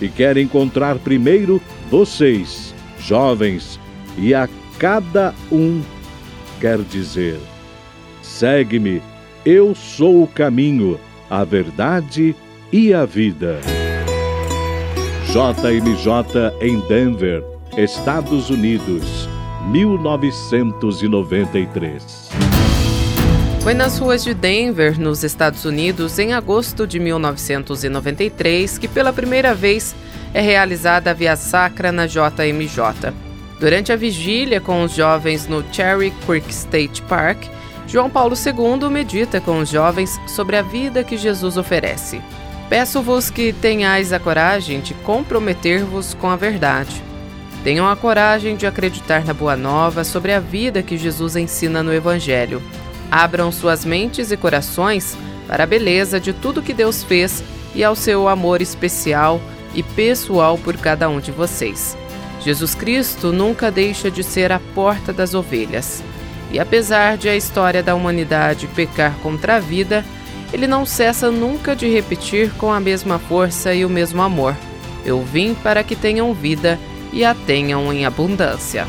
E quer encontrar primeiro vocês, jovens, e a cada um quer dizer: segue-me, eu sou o caminho, a verdade e a vida. JMJ em Denver, Estados Unidos 1993. Foi nas ruas de Denver, nos Estados Unidos, em agosto de 1993, que pela primeira vez é realizada a Via Sacra na JMJ. Durante a vigília com os jovens no Cherry Creek State Park, João Paulo II medita com os jovens sobre a vida que Jesus oferece. Peço-vos que tenhais a coragem de comprometer-vos com a verdade Tenham a coragem de acreditar na Boa Nova sobre a vida que Jesus ensina no Evangelho. Abram suas mentes e corações para a beleza de tudo que Deus fez e ao seu amor especial e pessoal por cada um de vocês. Jesus Cristo nunca deixa de ser a porta das ovelhas. E apesar de a história da humanidade pecar contra a vida, ele não cessa nunca de repetir com a mesma força e o mesmo amor: Eu vim para que tenham vida e a tenham em abundância.